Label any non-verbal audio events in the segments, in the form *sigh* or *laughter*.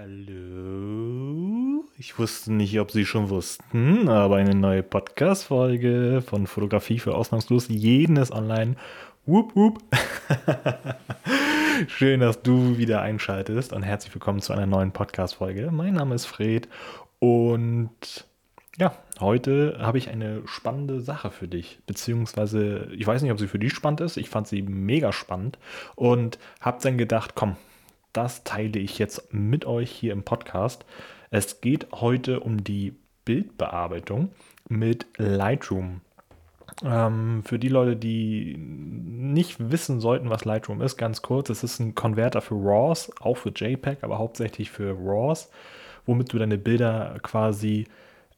Hallo. Ich wusste nicht, ob Sie schon wussten, aber eine neue Podcast-Folge von Fotografie für ausnahmslos jeden ist online. Wup, wup. *laughs* Schön, dass du wieder einschaltest und herzlich willkommen zu einer neuen Podcast-Folge. Mein Name ist Fred und ja, heute habe ich eine spannende Sache für dich. Beziehungsweise, ich weiß nicht, ob sie für dich spannend ist. Ich fand sie mega spannend und habe dann gedacht, komm, das teile ich jetzt mit euch hier im Podcast. Es geht heute um die Bildbearbeitung mit Lightroom. Ähm, für die Leute, die nicht wissen sollten, was Lightroom ist, ganz kurz, es ist ein Konverter für RAWs, auch für JPEG, aber hauptsächlich für RAWs, womit du deine Bilder quasi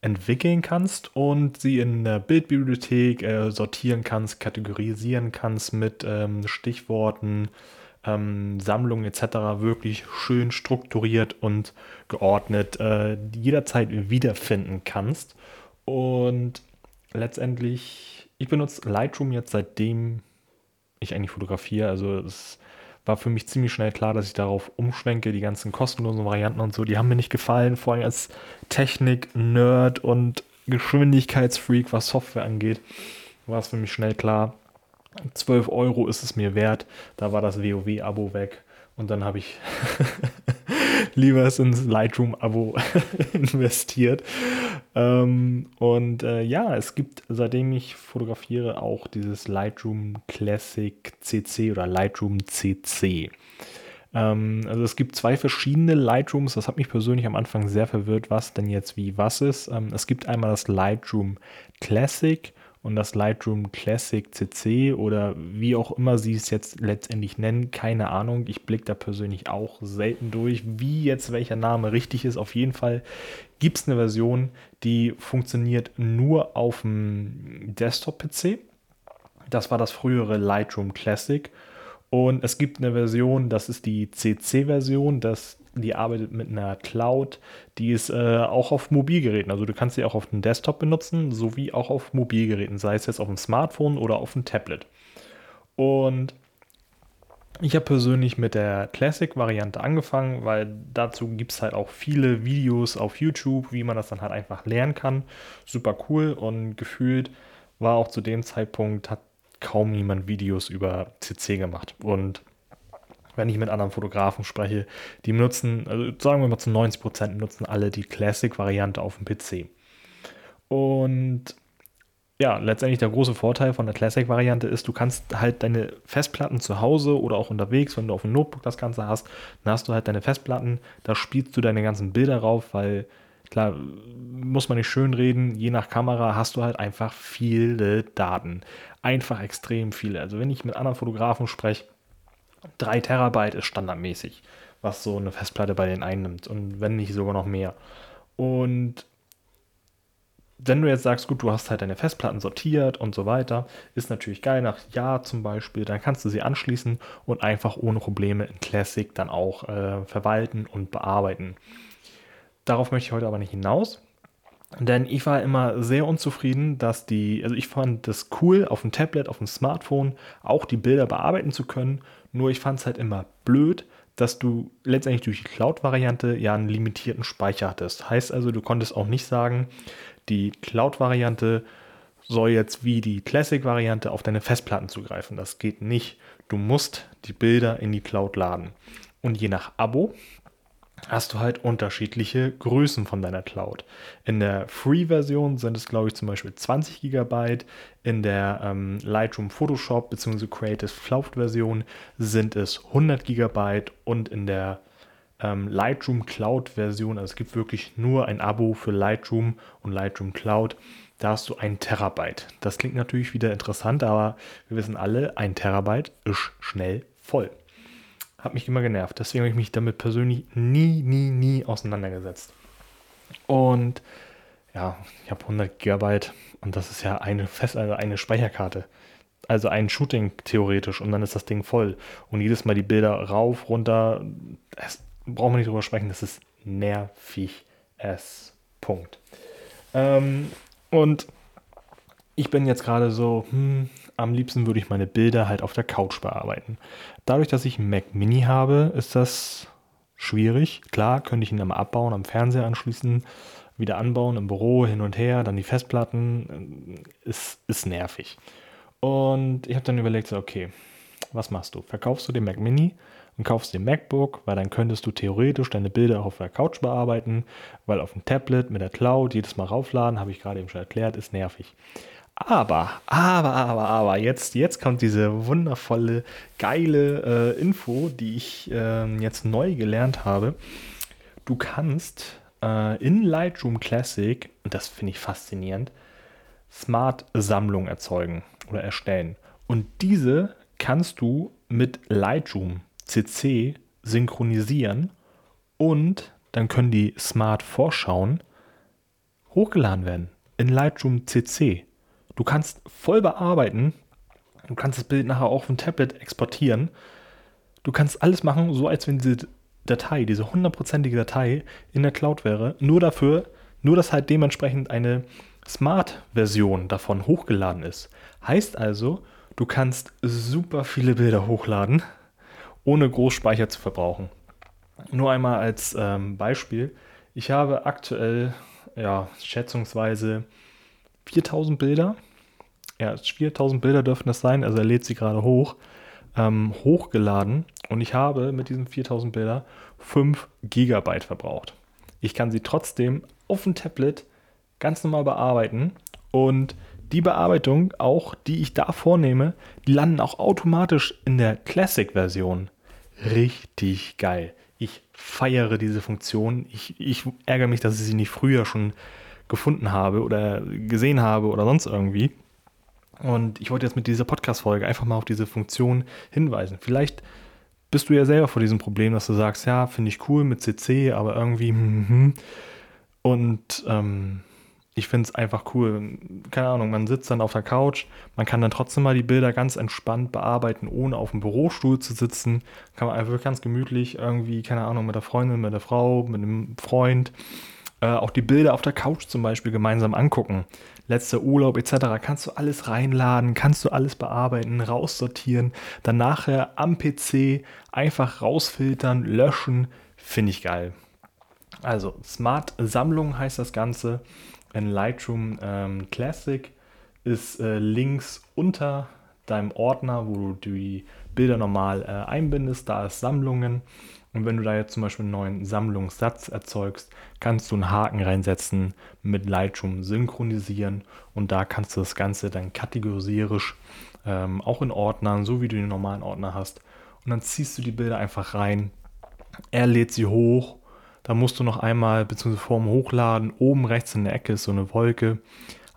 entwickeln kannst und sie in der Bildbibliothek äh, sortieren kannst, kategorisieren kannst mit ähm, Stichworten, ähm, Sammlungen etc. wirklich schön strukturiert und geordnet äh, jederzeit wiederfinden kannst. Und letztendlich, ich benutze Lightroom jetzt seitdem ich eigentlich fotografiere. Also es war für mich ziemlich schnell klar, dass ich darauf umschwenke. Die ganzen kostenlosen Varianten und so, die haben mir nicht gefallen. Vor allem als Technik-Nerd und Geschwindigkeitsfreak, was Software angeht, war es für mich schnell klar, 12 Euro ist es mir wert. Da war das WoW-Abo weg. Und dann habe ich *laughs* lieber ins Lightroom-Abo *laughs* investiert. Ähm, und äh, ja, es gibt, seitdem ich fotografiere, auch dieses Lightroom Classic CC oder Lightroom CC. Ähm, also es gibt zwei verschiedene Lightrooms. Das hat mich persönlich am Anfang sehr verwirrt, was denn jetzt wie was ist. Ähm, es gibt einmal das Lightroom Classic und das Lightroom Classic CC oder wie auch immer sie es jetzt letztendlich nennen, keine Ahnung. Ich blicke da persönlich auch selten durch, wie jetzt welcher Name richtig ist. Auf jeden Fall gibt es eine Version, die funktioniert nur auf dem Desktop-PC. Das war das frühere Lightroom Classic. Und es gibt eine Version, das ist die CC-Version, das die arbeitet mit einer Cloud, die ist äh, auch auf Mobilgeräten. Also du kannst sie auch auf dem Desktop benutzen, sowie auch auf Mobilgeräten, sei es jetzt auf dem Smartphone oder auf dem Tablet. Und ich habe persönlich mit der Classic-Variante angefangen, weil dazu gibt es halt auch viele Videos auf YouTube, wie man das dann halt einfach lernen kann. Super cool und gefühlt war auch zu dem Zeitpunkt, hat kaum jemand Videos über CC gemacht. Und wenn ich mit anderen Fotografen spreche, die nutzen, also sagen wir mal zu 90 Prozent nutzen alle die Classic-Variante auf dem PC. Und ja, letztendlich der große Vorteil von der Classic-Variante ist, du kannst halt deine Festplatten zu Hause oder auch unterwegs, wenn du auf dem Notebook das Ganze hast, dann hast du halt deine Festplatten, da spielst du deine ganzen Bilder rauf, weil klar, muss man nicht schön reden, je nach Kamera hast du halt einfach viele Daten. Einfach extrem viele. Also wenn ich mit anderen Fotografen spreche, 3 Terabyte ist standardmäßig, was so eine Festplatte bei denen einnimmt. Und wenn nicht sogar noch mehr. Und wenn du jetzt sagst, gut, du hast halt deine Festplatten sortiert und so weiter, ist natürlich geil, nach Jahr zum Beispiel, dann kannst du sie anschließen und einfach ohne Probleme in Classic dann auch äh, verwalten und bearbeiten. Darauf möchte ich heute aber nicht hinaus. Denn ich war immer sehr unzufrieden, dass die, also ich fand das cool, auf dem Tablet, auf dem Smartphone auch die Bilder bearbeiten zu können. Nur ich fand es halt immer blöd, dass du letztendlich durch die Cloud-Variante ja einen limitierten Speicher hattest. Heißt also, du konntest auch nicht sagen, die Cloud-Variante soll jetzt wie die Classic-Variante auf deine Festplatten zugreifen. Das geht nicht. Du musst die Bilder in die Cloud laden. Und je nach Abo hast du halt unterschiedliche Größen von deiner Cloud. In der Free-Version sind es, glaube ich, zum Beispiel 20 GB. In der ähm, Lightroom Photoshop bzw. Creative Cloud-Version sind es 100 GB. Und in der ähm, Lightroom Cloud-Version, also es gibt wirklich nur ein Abo für Lightroom und Lightroom Cloud, da hast du ein Terabyte. Das klingt natürlich wieder interessant, aber wir wissen alle, ein Terabyte ist schnell voll. Hat mich immer genervt. Deswegen habe ich mich damit persönlich nie, nie, nie auseinandergesetzt. Und ja, ich habe 100 Gigabyte und das ist ja eine fest, also eine Speicherkarte. Also ein Shooting theoretisch und dann ist das Ding voll. Und jedes Mal die Bilder rauf, runter, das brauchen wir nicht drüber sprechen, das ist nervig es. Punkt. Ähm, und ich bin jetzt gerade so, hm, am liebsten würde ich meine Bilder halt auf der Couch bearbeiten. Dadurch, dass ich einen Mac Mini habe, ist das schwierig. Klar, könnte ich ihn dann mal abbauen, am Fernseher anschließen, wieder anbauen, im Büro hin und her, dann die Festplatten. Ist, ist nervig. Und ich habe dann überlegt, so, okay, was machst du? Verkaufst du den Mac Mini und kaufst den MacBook, weil dann könntest du theoretisch deine Bilder auch auf der Couch bearbeiten, weil auf dem Tablet mit der Cloud jedes Mal raufladen, habe ich gerade eben schon erklärt, ist nervig. Aber, aber, aber, aber, jetzt, jetzt kommt diese wundervolle, geile äh, Info, die ich äh, jetzt neu gelernt habe. Du kannst äh, in Lightroom Classic, und das finde ich faszinierend, Smart-Sammlungen erzeugen oder erstellen. Und diese kannst du mit Lightroom CC synchronisieren und dann können die Smart Vorschauen hochgeladen werden in Lightroom CC. Du kannst voll bearbeiten. Du kannst das Bild nachher auch auf dem Tablet exportieren. Du kannst alles machen, so als wenn diese Datei, diese hundertprozentige Datei in der Cloud wäre. Nur dafür, nur dass halt dementsprechend eine Smart-Version davon hochgeladen ist. Heißt also, du kannst super viele Bilder hochladen, ohne Großspeicher zu verbrauchen. Nur einmal als ähm, Beispiel. Ich habe aktuell, ja, schätzungsweise 4000 Bilder. Ja, 4000 Bilder dürfen das sein, also er lädt sie gerade hoch, ähm, hochgeladen und ich habe mit diesen 4000 Bilder 5 Gigabyte verbraucht. Ich kann sie trotzdem auf dem Tablet ganz normal bearbeiten und die Bearbeitung auch, die ich da vornehme, die landen auch automatisch in der Classic-Version. Richtig geil. Ich feiere diese Funktion. Ich, ich ärgere mich, dass ich sie nicht früher schon gefunden habe oder gesehen habe oder sonst irgendwie. Und ich wollte jetzt mit dieser Podcast-Folge einfach mal auf diese Funktion hinweisen. Vielleicht bist du ja selber vor diesem Problem, dass du sagst, ja, finde ich cool mit CC, aber irgendwie, hm, hm. und ähm, ich finde es einfach cool. Keine Ahnung, man sitzt dann auf der Couch, man kann dann trotzdem mal die Bilder ganz entspannt bearbeiten, ohne auf dem Bürostuhl zu sitzen. Kann man einfach ganz gemütlich irgendwie, keine Ahnung, mit der Freundin, mit der Frau, mit einem Freund äh, auch die Bilder auf der Couch zum Beispiel gemeinsam angucken. Letzter Urlaub etc. Kannst du alles reinladen, kannst du alles bearbeiten, raussortieren, dann nachher am PC einfach rausfiltern, löschen. Finde ich geil. Also Smart Sammlung heißt das Ganze. In Lightroom ähm, Classic ist äh, links unter deinem Ordner, wo du die Bilder normal äh, einbindest, da ist Sammlungen. Und wenn du da jetzt zum Beispiel einen neuen Sammlungssatz erzeugst, kannst du einen Haken reinsetzen, mit Lightroom synchronisieren und da kannst du das Ganze dann kategorisisch ähm, auch in Ordnern, so wie du den normalen Ordner hast. Und dann ziehst du die Bilder einfach rein. Er lädt sie hoch. Da musst du noch einmal, beziehungsweise vorm Hochladen, oben rechts in der Ecke ist so eine Wolke,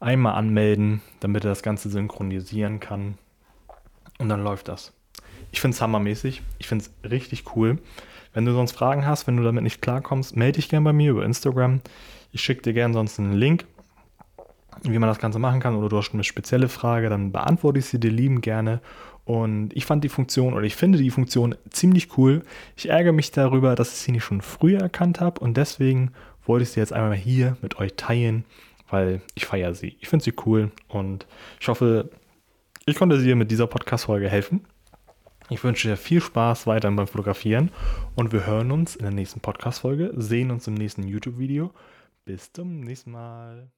einmal anmelden, damit er das Ganze synchronisieren kann. Und dann läuft das. Ich finde es hammermäßig. Ich finde es richtig cool. Wenn du sonst Fragen hast, wenn du damit nicht klarkommst, melde dich gerne bei mir über Instagram. Ich schicke dir gerne sonst einen Link, wie man das Ganze machen kann. Oder du hast eine spezielle Frage, dann beantworte ich sie dir lieben gerne. Und ich fand die Funktion oder ich finde die Funktion ziemlich cool. Ich ärgere mich darüber, dass ich sie nicht schon früher erkannt habe. Und deswegen wollte ich sie jetzt einmal hier mit euch teilen, weil ich feiere sie. Ich finde sie cool und ich hoffe, ich konnte dir mit dieser Podcast-Folge helfen. Ich wünsche dir viel Spaß weiterhin beim Fotografieren und wir hören uns in der nächsten Podcast-Folge, sehen uns im nächsten YouTube-Video. Bis zum nächsten Mal.